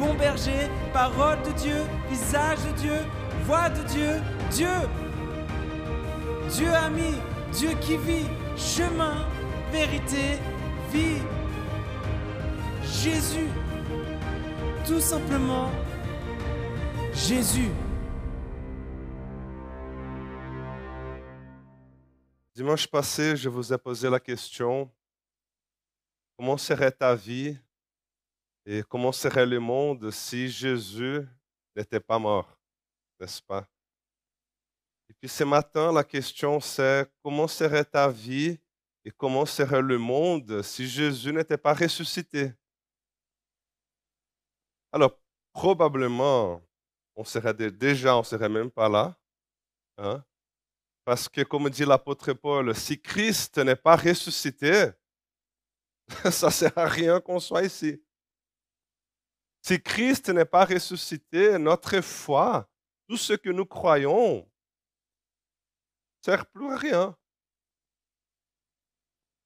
bon berger, parole de Dieu, visage de Dieu, voix de Dieu, Dieu. Dieu ami, Dieu qui vit, chemin, vérité, vie. Jésus, tout simplement Jésus. Dimanche passé, je vous ai posé la question, comment serait ta vie et comment serait le monde si Jésus n'était pas mort, n'est-ce pas? Et puis ce matin, la question c'est, comment serait ta vie et comment serait le monde si Jésus n'était pas ressuscité? Alors, probablement, on serait déjà, on serait même pas là. Hein? Parce que, comme dit l'apôtre Paul, si Christ n'est pas ressuscité, ça ne sert à rien qu'on soit ici. Si Christ n'est pas ressuscité, notre foi, tout ce que nous croyons, ne sert plus à rien.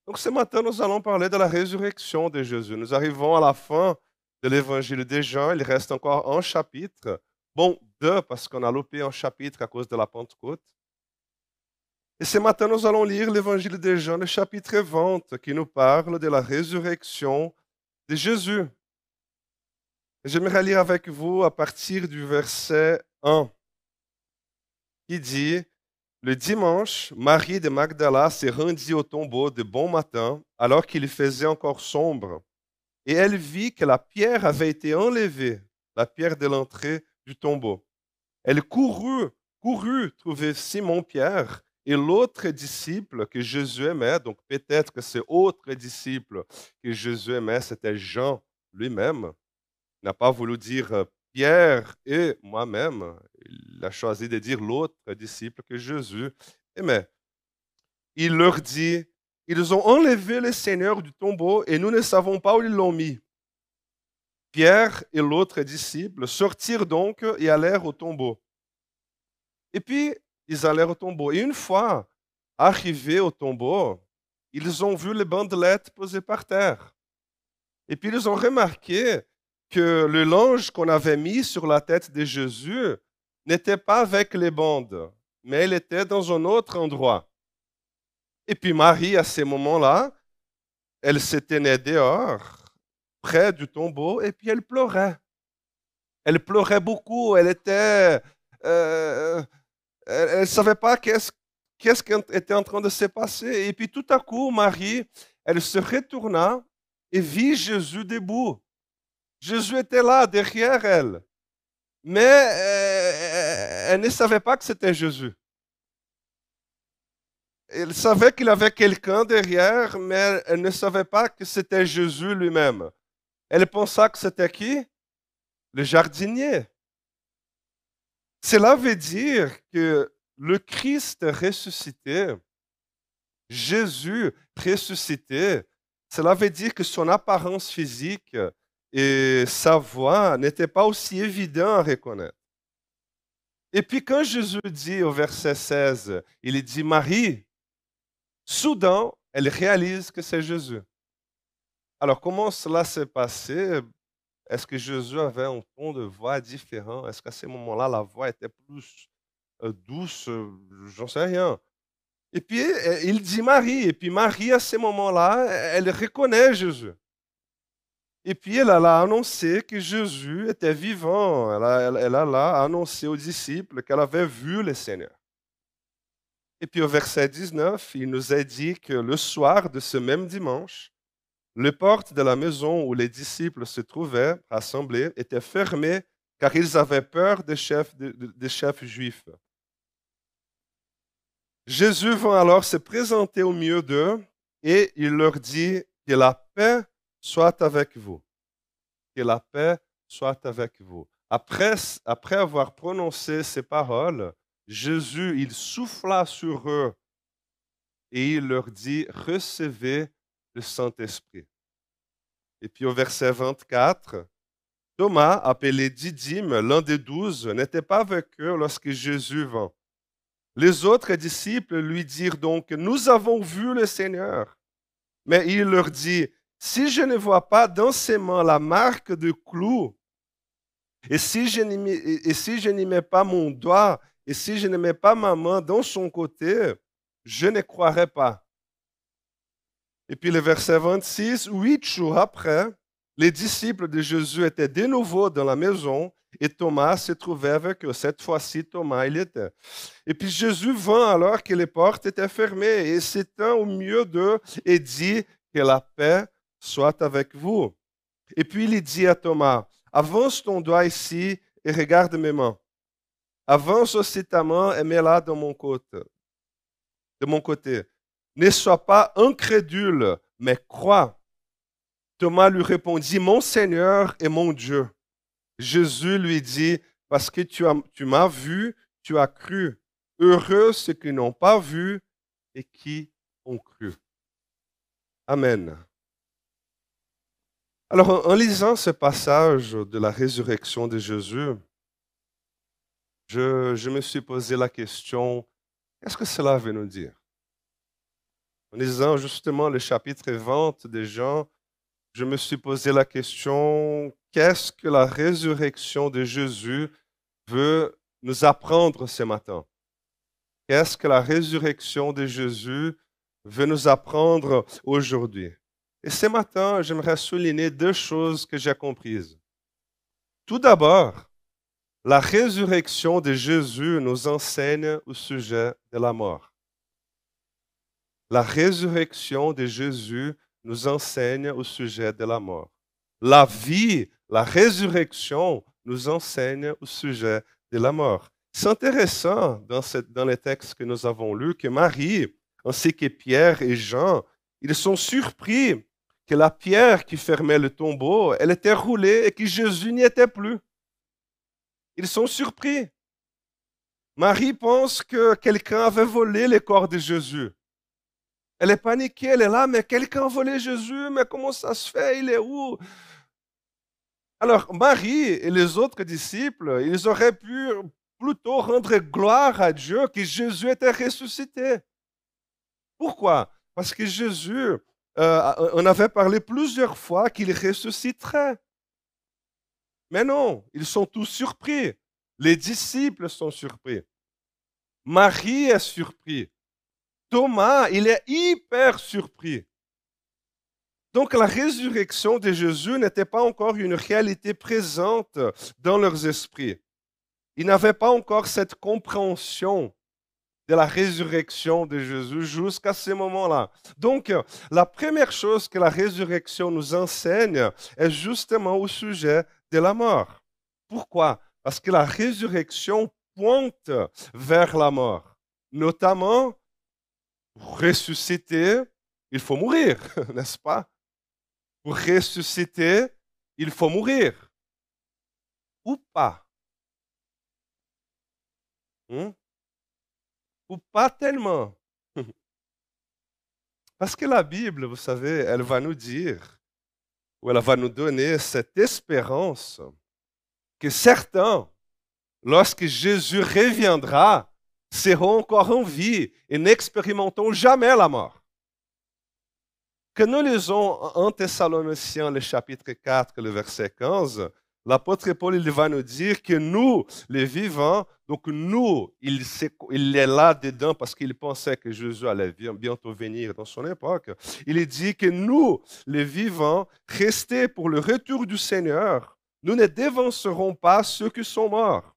Donc ce matin, nous allons parler de la résurrection de Jésus. Nous arrivons à la fin de l'évangile des Jean. Il reste encore un chapitre. Bon, deux, parce qu'on a loupé un chapitre à cause de la Pentecôte. Et ce matin, nous allons lire l'évangile des Jean, le chapitre 20, qui nous parle de la résurrection de Jésus. J'aimerais lire avec vous à partir du verset 1, qui dit Le dimanche, Marie de Magdala s'est rendue au tombeau de bon matin, alors qu'il faisait encore sombre, et elle vit que la pierre avait été enlevée, la pierre de l'entrée du tombeau. Elle courut, courut trouver Simon-Pierre et l'autre disciple que Jésus aimait. Donc peut-être que ce autre disciple que Jésus aimait, c'était Jean lui-même. N'a pas voulu dire euh, Pierre et moi-même. Il a choisi de dire l'autre disciple que Jésus aimait. Il leur dit, ils ont enlevé le Seigneur du tombeau et nous ne savons pas où ils l'ont mis. Pierre et l'autre disciple sortirent donc et allèrent au tombeau. Et puis, ils allèrent au tombeau. Et une fois arrivés au tombeau, ils ont vu les bandelettes posées par terre. Et puis, ils ont remarqué que le linge qu'on avait mis sur la tête de Jésus n'était pas avec les bandes, mais il était dans un autre endroit. Et puis Marie, à ce moment-là, elle se tenait dehors près du tombeau et puis elle pleurait. Elle pleurait beaucoup, elle était... Euh, elle ne savait pas qu'est-ce qu'est-ce qui était en train de se passer. Et puis tout à coup, Marie, elle se retourna et vit Jésus debout. Jésus était là, derrière elle. Mais euh, elle ne savait pas que c'était Jésus. Elle savait qu'il avait quelqu'un derrière, mais elle ne savait pas que c'était Jésus lui-même. Elle pensa que c'était qui? Le jardinier. Cela veut dire que le Christ ressuscité, Jésus ressuscité, cela veut dire que son apparence physique et sa voix n'étaient pas aussi évidents à reconnaître. Et puis quand Jésus dit au verset 16, il dit Marie, soudain, elle réalise que c'est Jésus. Alors, comment cela s'est passé? Est-ce que Jésus avait un ton de voix différent? Est-ce qu'à ce moment-là, la voix était plus euh, douce? J'en sais rien. Et puis, il dit Marie. Et puis, Marie, à ce moment-là, elle reconnaît Jésus. Et puis, elle a annoncé que Jésus était vivant. Elle a, elle là annoncé aux disciples qu'elle avait vu le Seigneur. Et puis, au verset 19, il nous a dit que le soir de ce même dimanche, les portes de la maison où les disciples se trouvaient rassemblés étaient fermées car ils avaient peur des chefs, des chefs juifs. Jésus va alors se présenter au milieu d'eux et il leur dit que la paix soit avec vous. Que la paix soit avec vous. après, après avoir prononcé ces paroles, Jésus, il souffla sur eux et il leur dit, recevez le Saint-Esprit. Et puis au verset 24, Thomas, appelé Didyme, l'un des douze, n'était pas avec eux lorsque Jésus vint. Les autres disciples lui dirent donc, nous avons vu le Seigneur. Mais il leur dit, si je ne vois pas dans ses mains la marque de clou, et si je n'y mets pas mon doigt, et si je ne mets pas ma main dans son côté, je ne croirai pas. Et puis le verset 26, huit jours après, les disciples de Jésus étaient de nouveau dans la maison et Thomas se trouvait avec eux. Cette fois-ci, Thomas, il était. Et puis Jésus vint alors que les portes étaient fermées et s'étend au milieu d'eux et dit que la paix soit avec vous. Et puis il dit à Thomas, avance ton doigt ici et regarde mes mains. Avance aussi ta main et mets-la de mon côté. De mon côté. Ne sois pas incrédule, mais crois. Thomas lui répondit, Mon Seigneur et mon Dieu. Jésus lui dit, Parce que tu, tu m'as vu, tu as cru. Heureux ceux qui n'ont pas vu et qui ont cru. Amen. Alors, en lisant ce passage de la résurrection de Jésus, je, me suis posé la question, qu'est-ce que cela veut nous dire? En lisant justement le chapitre 20 de Jean, je me suis posé la question, qu'est-ce que la résurrection de Jésus veut nous apprendre ce matin? Qu'est-ce que la résurrection de Jésus veut nous apprendre aujourd'hui? Et ce matin, j'aimerais souligner deux choses que j'ai comprises. Tout d'abord, la résurrection de Jésus nous enseigne au sujet de la mort. La résurrection de Jésus nous enseigne au sujet de la mort. La vie, la résurrection nous enseigne au sujet de la mort. C'est intéressant dans, les textes que nous avons lus que Marie, ainsi que Pierre et Jean, ils sont surpris que la pierre qui fermait le tombeau, elle était roulée et que Jésus n'y était plus. Ils sont surpris. Marie pense que quelqu'un avait volé les corps de Jésus. Elle est paniquée, elle est là, mais quelqu'un a volé Jésus, mais comment ça se fait? Il est où? Alors, Marie et les autres disciples, ils auraient pu plutôt rendre gloire à Dieu que Jésus était ressuscité. Pourquoi? Parce que Jésus, euh, on avait parlé plusieurs fois qu'il ressusciterait. Mais non, ils sont tous surpris. Les disciples sont surpris. Marie est surprise. Thomas, il est hyper surpris. Donc la résurrection de Jésus n'était pas encore une réalité présente dans leurs esprits. Ils n'avaient pas encore cette compréhension de la résurrection de Jésus jusqu'à ce moment-là. Donc, la première chose que la résurrection nous enseigne est justement au sujet de la mort. Pourquoi? Parce que la résurrection pointe vers la mort, notamment pour ressusciter, il faut mourir, n'est-ce pas? Pour ressusciter, il faut mourir. Ou pas. Hmm? Ou pas tellement. Parce que la Bible, vous savez, elle va nous dire, ou elle va nous donner cette espérance que certains, lorsque Jésus reviendra, seront encore en vie et n'expérimenteront jamais la mort. Que nous lisons en Thessaloniciens, le chapitre 4, le verset 15, l'apôtre Paul il va nous dire que nous, les vivants, donc nous, il, est là dedans parce qu'il pensait que Jésus allait bientôt venir dans son époque. Il dit que nous, les vivants, restés pour le retour du Seigneur, nous ne dévancerons pas ceux qui sont morts.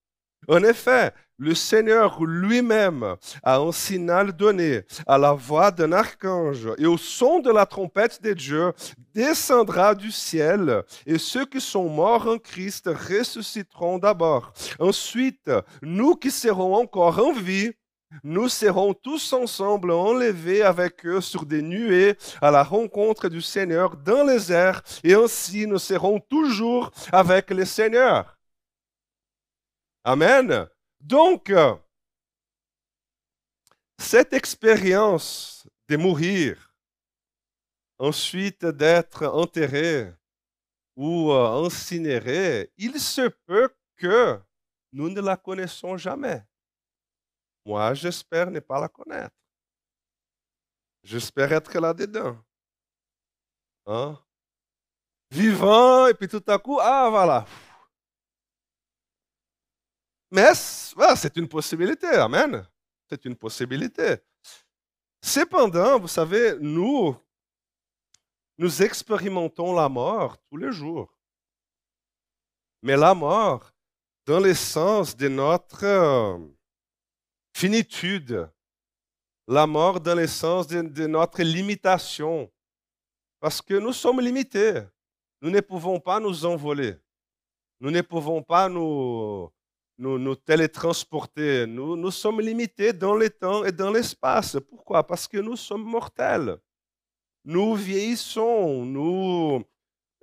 En effet, le Seigneur lui-même a un signal donné à la voix d'un archange et au son de la trompette de Dieu descendra du ciel et ceux qui sont morts en Christ ressusciteront d'abord. Ensuite, nous qui serons encore en vie, nous serons tous ensemble enlevés avec eux sur des nuées à la rencontre du Seigneur dans les airs et ainsi nous serons toujours avec le Seigneur. Amen. Donc, cette expérience de mourir, ensuite d'être enterré ou euh, incinéré, il se peut que nous ne la connaissons jamais. Moi, j'espère ne pas la connaître. J'espère être là-dedans. Hein? Vivant, et puis tout à coup, ah voilà. Mais c'est une possibilité, amen. C'est une possibilité. Cependant, vous savez, nous, nous expérimentons la mort tous les jours. Mais la mort, dans le sens de notre euh, finitude, la mort dans le sens de, de, notre limitation, parce que nous sommes limités. Nous ne pouvons pas nous envoler. Nous ne pouvons pas nous, nous, nous télétransporter. Nous, nous sommes limités dans le temps et dans l'espace. Pourquoi? Parce que nous sommes mortels. Nous vieillissons, nous,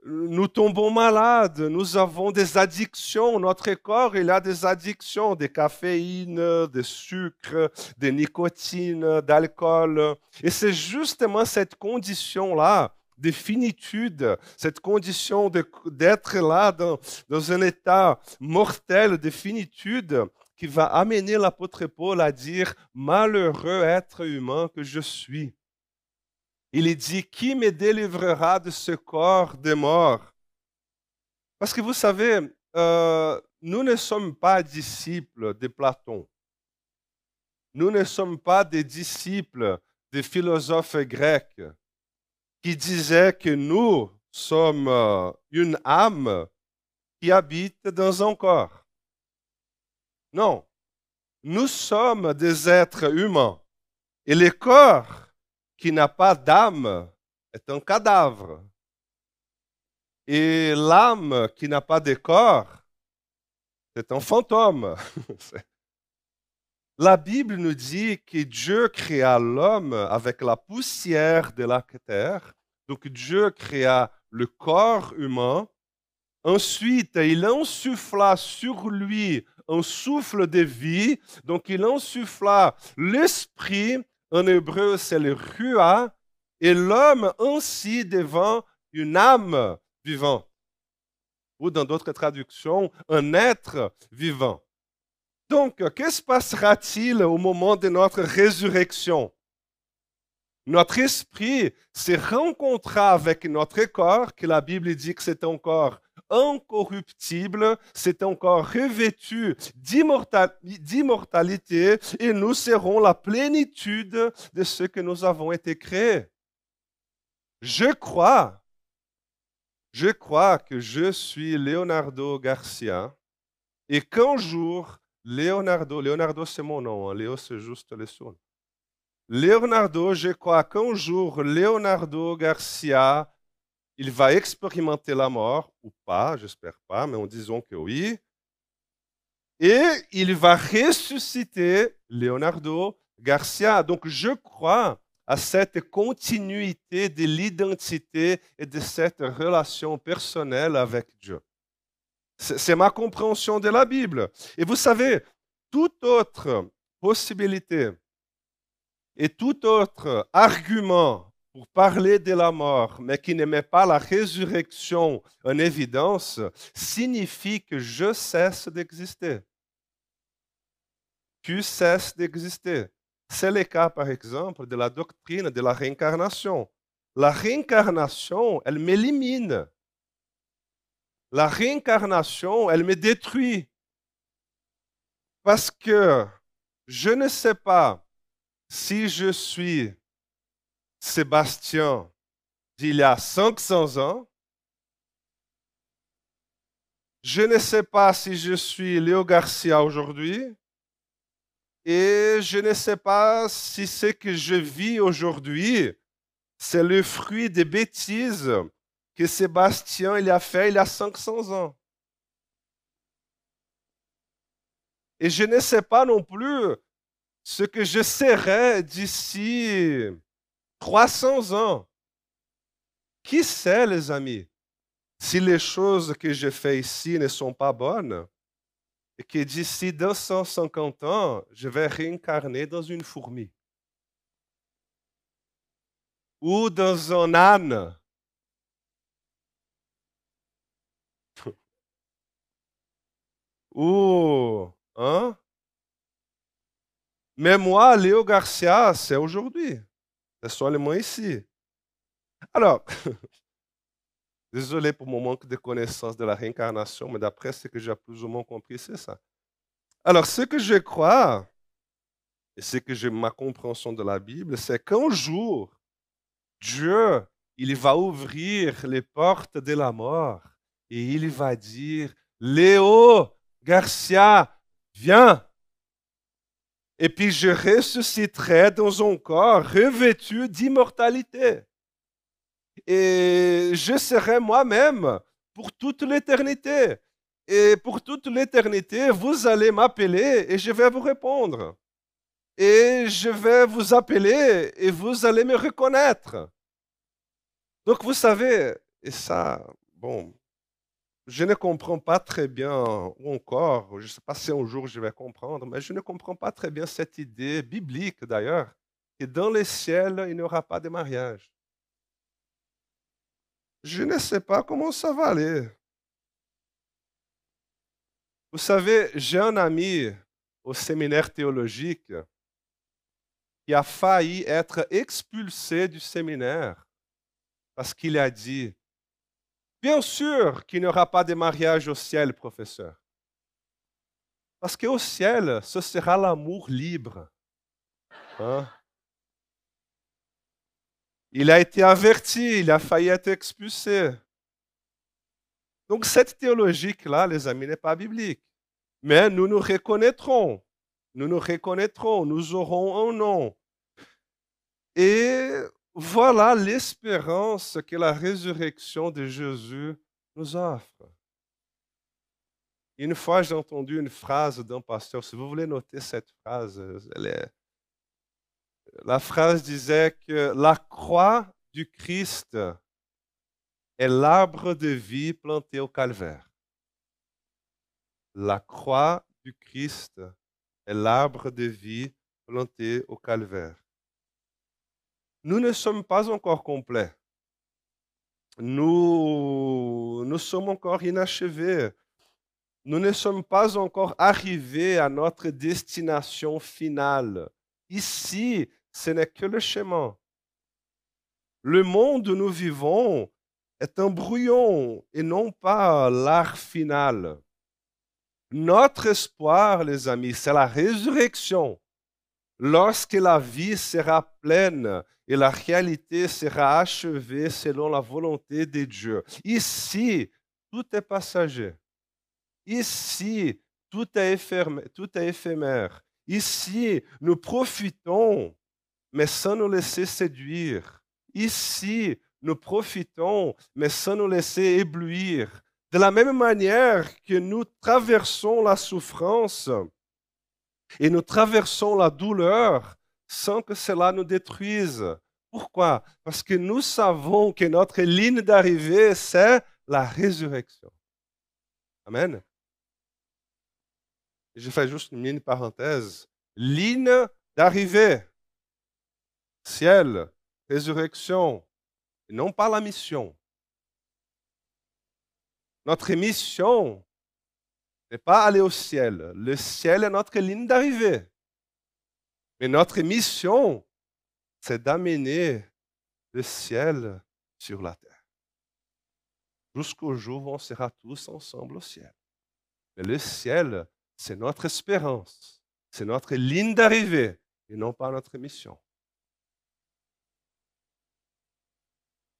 nous tombons malades, nous avons des addictions. Notre corps, il a des addictions, des caféines, des sucres, des nicotines, d'alcool. Et c'est justement cette condition-là de finitude, cette condition d'être là dans, dans, un état mortel de finitude qui va amener l'apôtre Paul à dire, malheureux être humain que je suis. Il dit, qui me délivrera de ce corps de mort? Parce que vous savez, euh, nous ne sommes pas disciples de Platon. Nous ne sommes pas des disciples des philosophes grecs qui disait que nous sommes euh, une âme qui habite dans un corps. Non, nous sommes des êtres humains. Et le corps qui n'a pas d'âme est un cadavre. Et l'âme qui n'a pas de corps, c'est un fantôme. La Bible nous dit que Dieu créa l'homme avec la poussière de la terre. Donc Dieu créa le corps humain. Ensuite, il insuffla sur lui un souffle de vie. Donc il insuffla l'esprit. En hébreu, c'est le rua. Et l'homme ainsi devint une âme vivante. Ou dans d'autres traductions, un être vivant. Donc, que se passera-t-il au moment de notre résurrection? Notre esprit se rencontrera avec notre corps, que la Bible dit que c'est un corps incorruptible, c'est un corps revêtu d'immortalité, et nous serons la plénitude de ce que nous avons été créés. Je crois, je crois que je suis Leonardo Garcia et qu'un jour, Leonardo, Leonardo c'est mon nom, hein. Léo c'est juste le son. Leonardo, je crois qu'un jour, Leonardo Garcia, il va expérimenter la mort, ou pas, j'espère pas, mais en disant que oui. Et il va ressusciter Leonardo Garcia. Donc je crois à cette continuité de l'identité et de cette relation personnelle avec Dieu. C'est ma compréhension de la Bible. Et vous savez, toute autre possibilité et tout autre argument pour parler de la mort, mais qui ne met pas la résurrection en évidence, signifie que je cesse d'exister. Tu cesses d'exister. C'est le cas, par exemple, de la doctrine de la réincarnation. La réincarnation, elle m'élimine. La réincarnation, elle me détruit. Parce que je ne sais pas si je suis Sébastien d'il y a 500 ans, je ne sais pas si je suis Léo Garcia aujourd'hui, et je ne sais pas si ce que je vis aujourd'hui, c'est le fruit des bêtises que Sébastien il a fait il y a 500 ans. Et je ne sais pas non plus ce que je serai d'ici 300 ans. Qui sait, les amis, si les choses que j'ai faites ici ne sont pas bonnes? et que d'ici 250 ans, je vais réincarner dans une fourmi ou dans un âne? ou, hein? Mais moi, Léo Garcia, c'est aujourd'hui. C'est seulement ici. Alors, désolé pour mon manque de connaissance de la réincarnation, mais d'après ce que j'ai plus ou moins compris, c'est ça. Alors, ce que je crois, et ce que j'ai ma compréhension de la Bible, c'est qu'un jour, Dieu, il va ouvrir les portes de la mort et il va dire, Léo Garcia, viens. Et puis je ressusciterai dans un corps revêtu d'immortalité. Et je serai moi-même pour toute l'éternité. Et pour toute l'éternité, vous allez m'appeler et je vais vous répondre. Et je vais vous appeler et vous allez me reconnaître. Donc vous savez, et ça, bon, je ne comprends pas très bien, ou encore, je ne sais pas si un jour je vais comprendre, mais je ne comprends pas très bien cette idée biblique d'ailleurs, que dans les ciels, il n'y aura pas de mariage. Je ne sais pas comment ça va aller. Vous savez, j'ai un ami au séminaire théologique qui a failli être expulsé du séminaire parce qu'il a dit Bien sûr qu'il n'y aura pas de mariage au ciel, professeur. Parce qu'au ciel, ce sera l'amour libre. Hein? Il a été averti, il a failli être expulsé. Donc cette théologie-là, les amis, n'est pas biblique. Mais nous nous reconnaîtrons. Nous nous reconnaîtrons. Nous aurons un nom. Et voilà l'espérance que la résurrection de Jésus nous offre. Une fois, j'ai entendu une phrase d'un pasteur. Si vous voulez noter cette phrase, la phrase disait que la croix du Christ est l'arbre de vie planté au calvaire. La croix du Christ est l'arbre de vie planté au calvaire nous ne sommes pas encore complets. Nous, nous sommes encore inachevés. Nous ne sommes pas encore arrivés à notre destination finale. Ici, ce n'est que le chemin. Le monde où nous vivons est un brouillon et non pas l'art final. Notre espoir, les amis, c'est la résurrection. Lorsque la vie sera pleine et la réalité sera achevée selon la volonté de Dieu. Ici, tout est passager. Ici, tout est, tout est éphémère. Ici, nous profitons, mais sans nous laisser séduire. Ici, nous profitons, mais sans nous laisser éblouir. De la même manière que nous traversons la souffrance et nous traversons la douleur, sans que cela nous détruise. Pourquoi? Parce que nous savons que notre ligne d'arrivée, c'est la résurrection. Amen. Je fais juste une mini parenthèse. Ligne d'arrivée. Ciel, résurrection, et non pas la mission. Notre mission n'est pas aller au ciel. Le ciel est notre ligne d'arrivée. Mais notre mission, c'est d'amener le ciel sur la terre. Jusqu'au jour où on sera tous ensemble au ciel. Mais le ciel, c'est notre espérance, c'est notre ligne d'arrivée et non pas notre mission.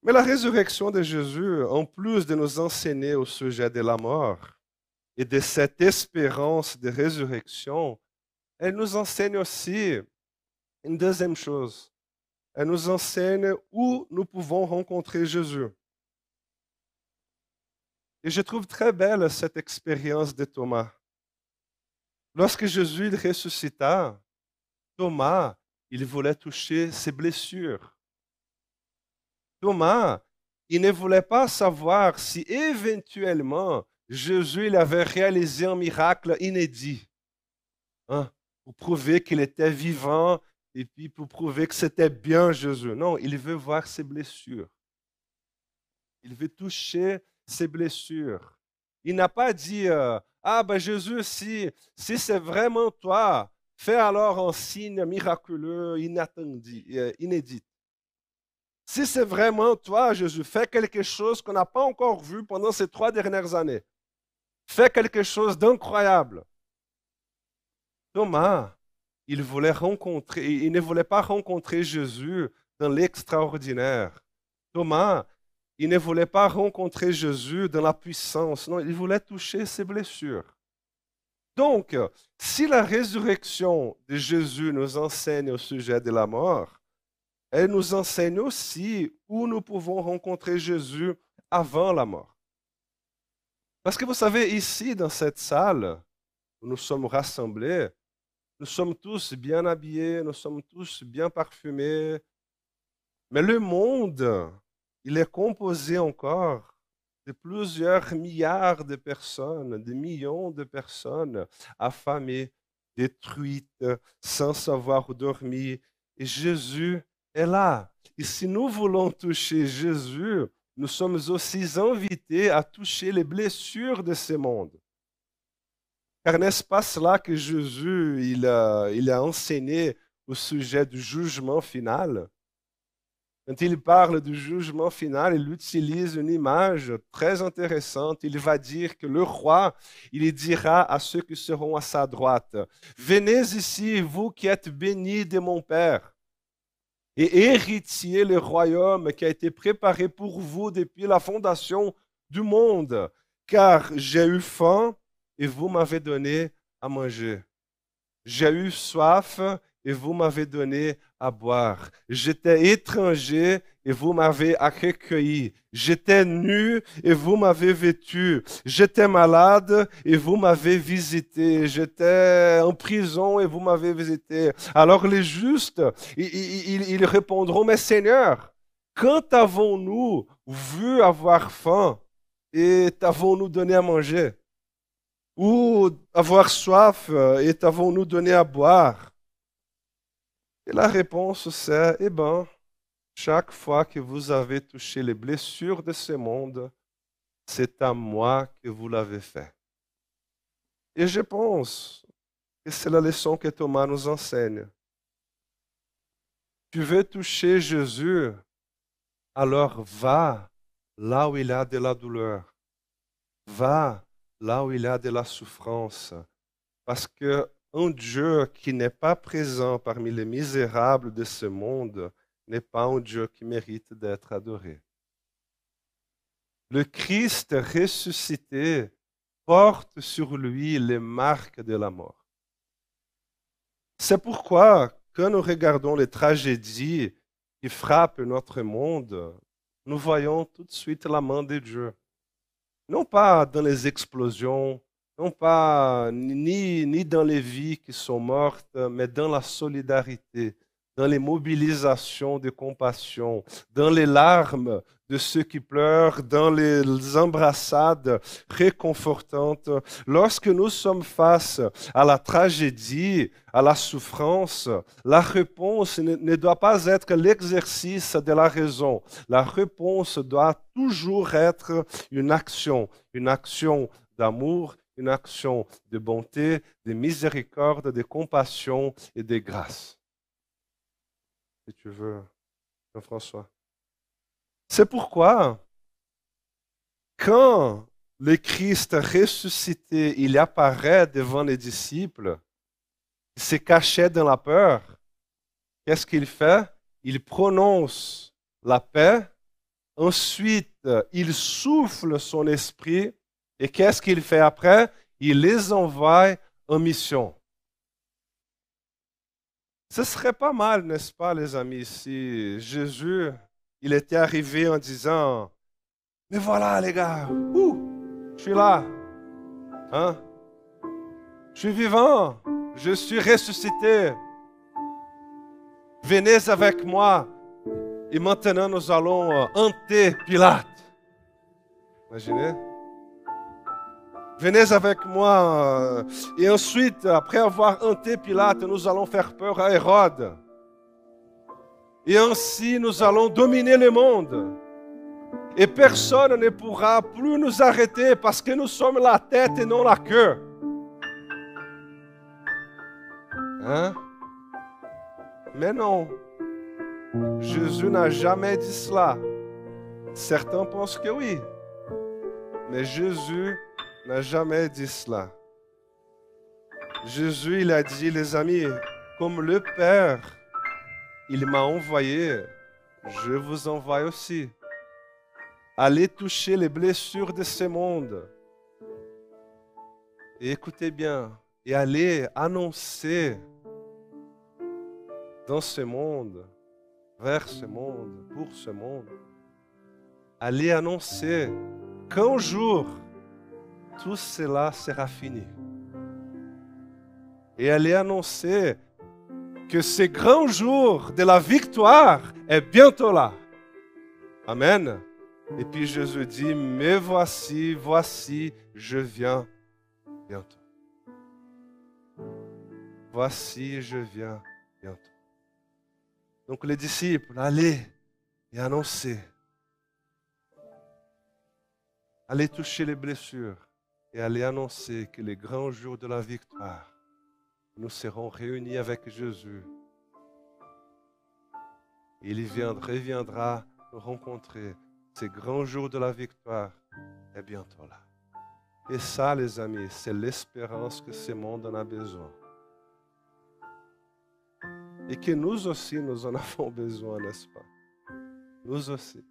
Mais la résurrection de Jésus, en plus de nous enseigner au sujet de la mort et de cette espérance de résurrection, elle nous enseigne aussi une deuxième chose. Elle nous enseigne où nous pouvons rencontrer Jésus. Et je trouve très belle cette expérience de Thomas. Lorsque Jésus ressuscita, Thomas, il voulait toucher ses blessures. Thomas, il ne voulait pas savoir si éventuellement Jésus il avait réalisé un miracle inédit hein, pour prouver qu'il était vivant et puis pour prouver que c'était bien Jésus. Non, il veut voir ses blessures. Il veut toucher ses blessures. Il n'a pas dit, euh, ah ben Jésus, si, si c'est vraiment toi, fais alors un signe miraculeux, inattendu, euh, inédit. Si c'est vraiment toi, Jésus, fais quelque chose qu'on n'a pas encore vu pendant ces trois dernières années. Fais quelque chose d'incroyable. Thomas, il voulait rencontrer, il ne voulait pas rencontrer Jésus dans l'extraordinaire. Thomas, il ne voulait pas rencontrer Jésus dans la puissance. Non, il voulait toucher ses blessures. Donc, si la résurrection de Jésus nous enseigne au sujet de la mort, elle nous enseigne aussi où nous pouvons rencontrer Jésus avant la mort. Parce que vous savez, ici, dans cette salle, où nous sommes rassemblés, nous sommes tous bien habillés, nous sommes tous bien parfumés, mais le monde, il est composé encore de plusieurs milliards de personnes, de millions de personnes affamées, détruites, sans savoir dormir. Et Jésus est là. Et si nous voulons toucher Jésus, nous sommes aussi invités à toucher les blessures de ce monde. Car n'est-ce pas cela que Jésus il a, il a enseigné au sujet du jugement final? Quand il parle du jugement final, il utilise une image très intéressante. Il va dire que le roi, il dira à ceux qui seront à sa droite, Venez ici, vous qui êtes bénis de mon Père et héritiez le royaume qui a été préparé pour vous depuis la fondation du monde, car j'ai eu faim et vous m'avez donné à manger. J'ai eu soif et vous m'avez donné à boire. J'étais étranger et vous m'avez accueilli. J'étais nu et vous m'avez vêtu. J'étais malade et vous m'avez visité. J'étais en prison et vous m'avez visité. Alors les justes, ils, répondront, mais Seigneur, quand avons-nous vu avoir faim et t'avons-nous donné à manger? Ou avoir soif et t'avons-nous donné à boire? Et la réponse c'est, eh bien, chaque fois que vous avez touché les blessures de ce monde, c'est à moi que vous l'avez fait. Et je pense que c'est la leçon que Thomas nous enseigne. Tu veux toucher Jésus, alors va là où il a de la douleur. Va là où il a de la souffrance. Parce que un Dieu qui n'est pas présent parmi les misérables de ce monde n'est pas un Dieu qui mérite d'être adoré. Le Christ ressuscité porte sur lui les marques de la mort. C'est pourquoi, quand nous regardons les tragédies qui frappent notre monde, nous voyons tout de suite la main de Dieu. Non pas dans les explosions, non pas ni, ni dans les vies qui sont mortes, mais dans la solidarité, dans les mobilisations de compassion, dans les larmes de ceux qui pleurent, dans les embrassades réconfortantes. Lorsque nous sommes face à la tragédie, à la souffrance, la réponse ne doit pas être l'exercice de la raison. La réponse doit toujours être une action, une action d'amour une action de bonté, de miséricorde, de compassion et de grâce. Si tu veux, Jean-François. C'est pourquoi, quand le Christ ressuscité, il apparaît devant les disciples, il se cachait dans la peur, qu'est-ce qu'il fait? Il prononce la paix, ensuite il souffle son esprit et qu'est-ce qu'il fait après? Il les envoie en mission. Ce serait pas mal, n'est-ce pas, les amis, si Jésus, il était arrivé en disant, mais voilà, les gars, ouh, je suis là, hein? Je suis vivant, je suis ressuscité. Venez avec moi et maintenant nous allons hanter Pilate. Imaginez? Venez avec moi. euh, Et ensuite, après avoir hanté Pilate, nous allons faire peur à Hérode. Et ainsi, nous allons dominer le monde. Et personne ne pourra plus nous arrêter parce que nous sommes la tête et non la queue. Hein? Mais non. Jésus n'a jamais dit cela. Certains pensent que oui. Mais Jésus n'a jamais dit cela. Jésus, il a dit, les amis, comme le Père, il m'a envoyé, je vous envoie aussi. Allez toucher les blessures de ce monde. Écoutez bien, et allez annoncer dans ce monde, vers ce monde, pour ce monde, allez annoncer qu'un jour, tout cela sera fini. Et allez annoncer que ce grand jour de la victoire est bientôt là. Amen. Et puis Jésus dit, mais voici, voici, je viens bientôt. Voici, je viens bientôt. Donc les disciples, allez et annoncez. Allez toucher les blessures et allez annoncer que les grands jours de la victoire, nous serons réunis avec Jésus. Il viendra, reviendra nous rencontrer. Ces grands jours de la victoire est bientôt là. Et ça, les amis, c'est l'espérance que ce monde en a besoin. Et que nous aussi, nous en avons besoin, n'est-ce pas? Nous aussi.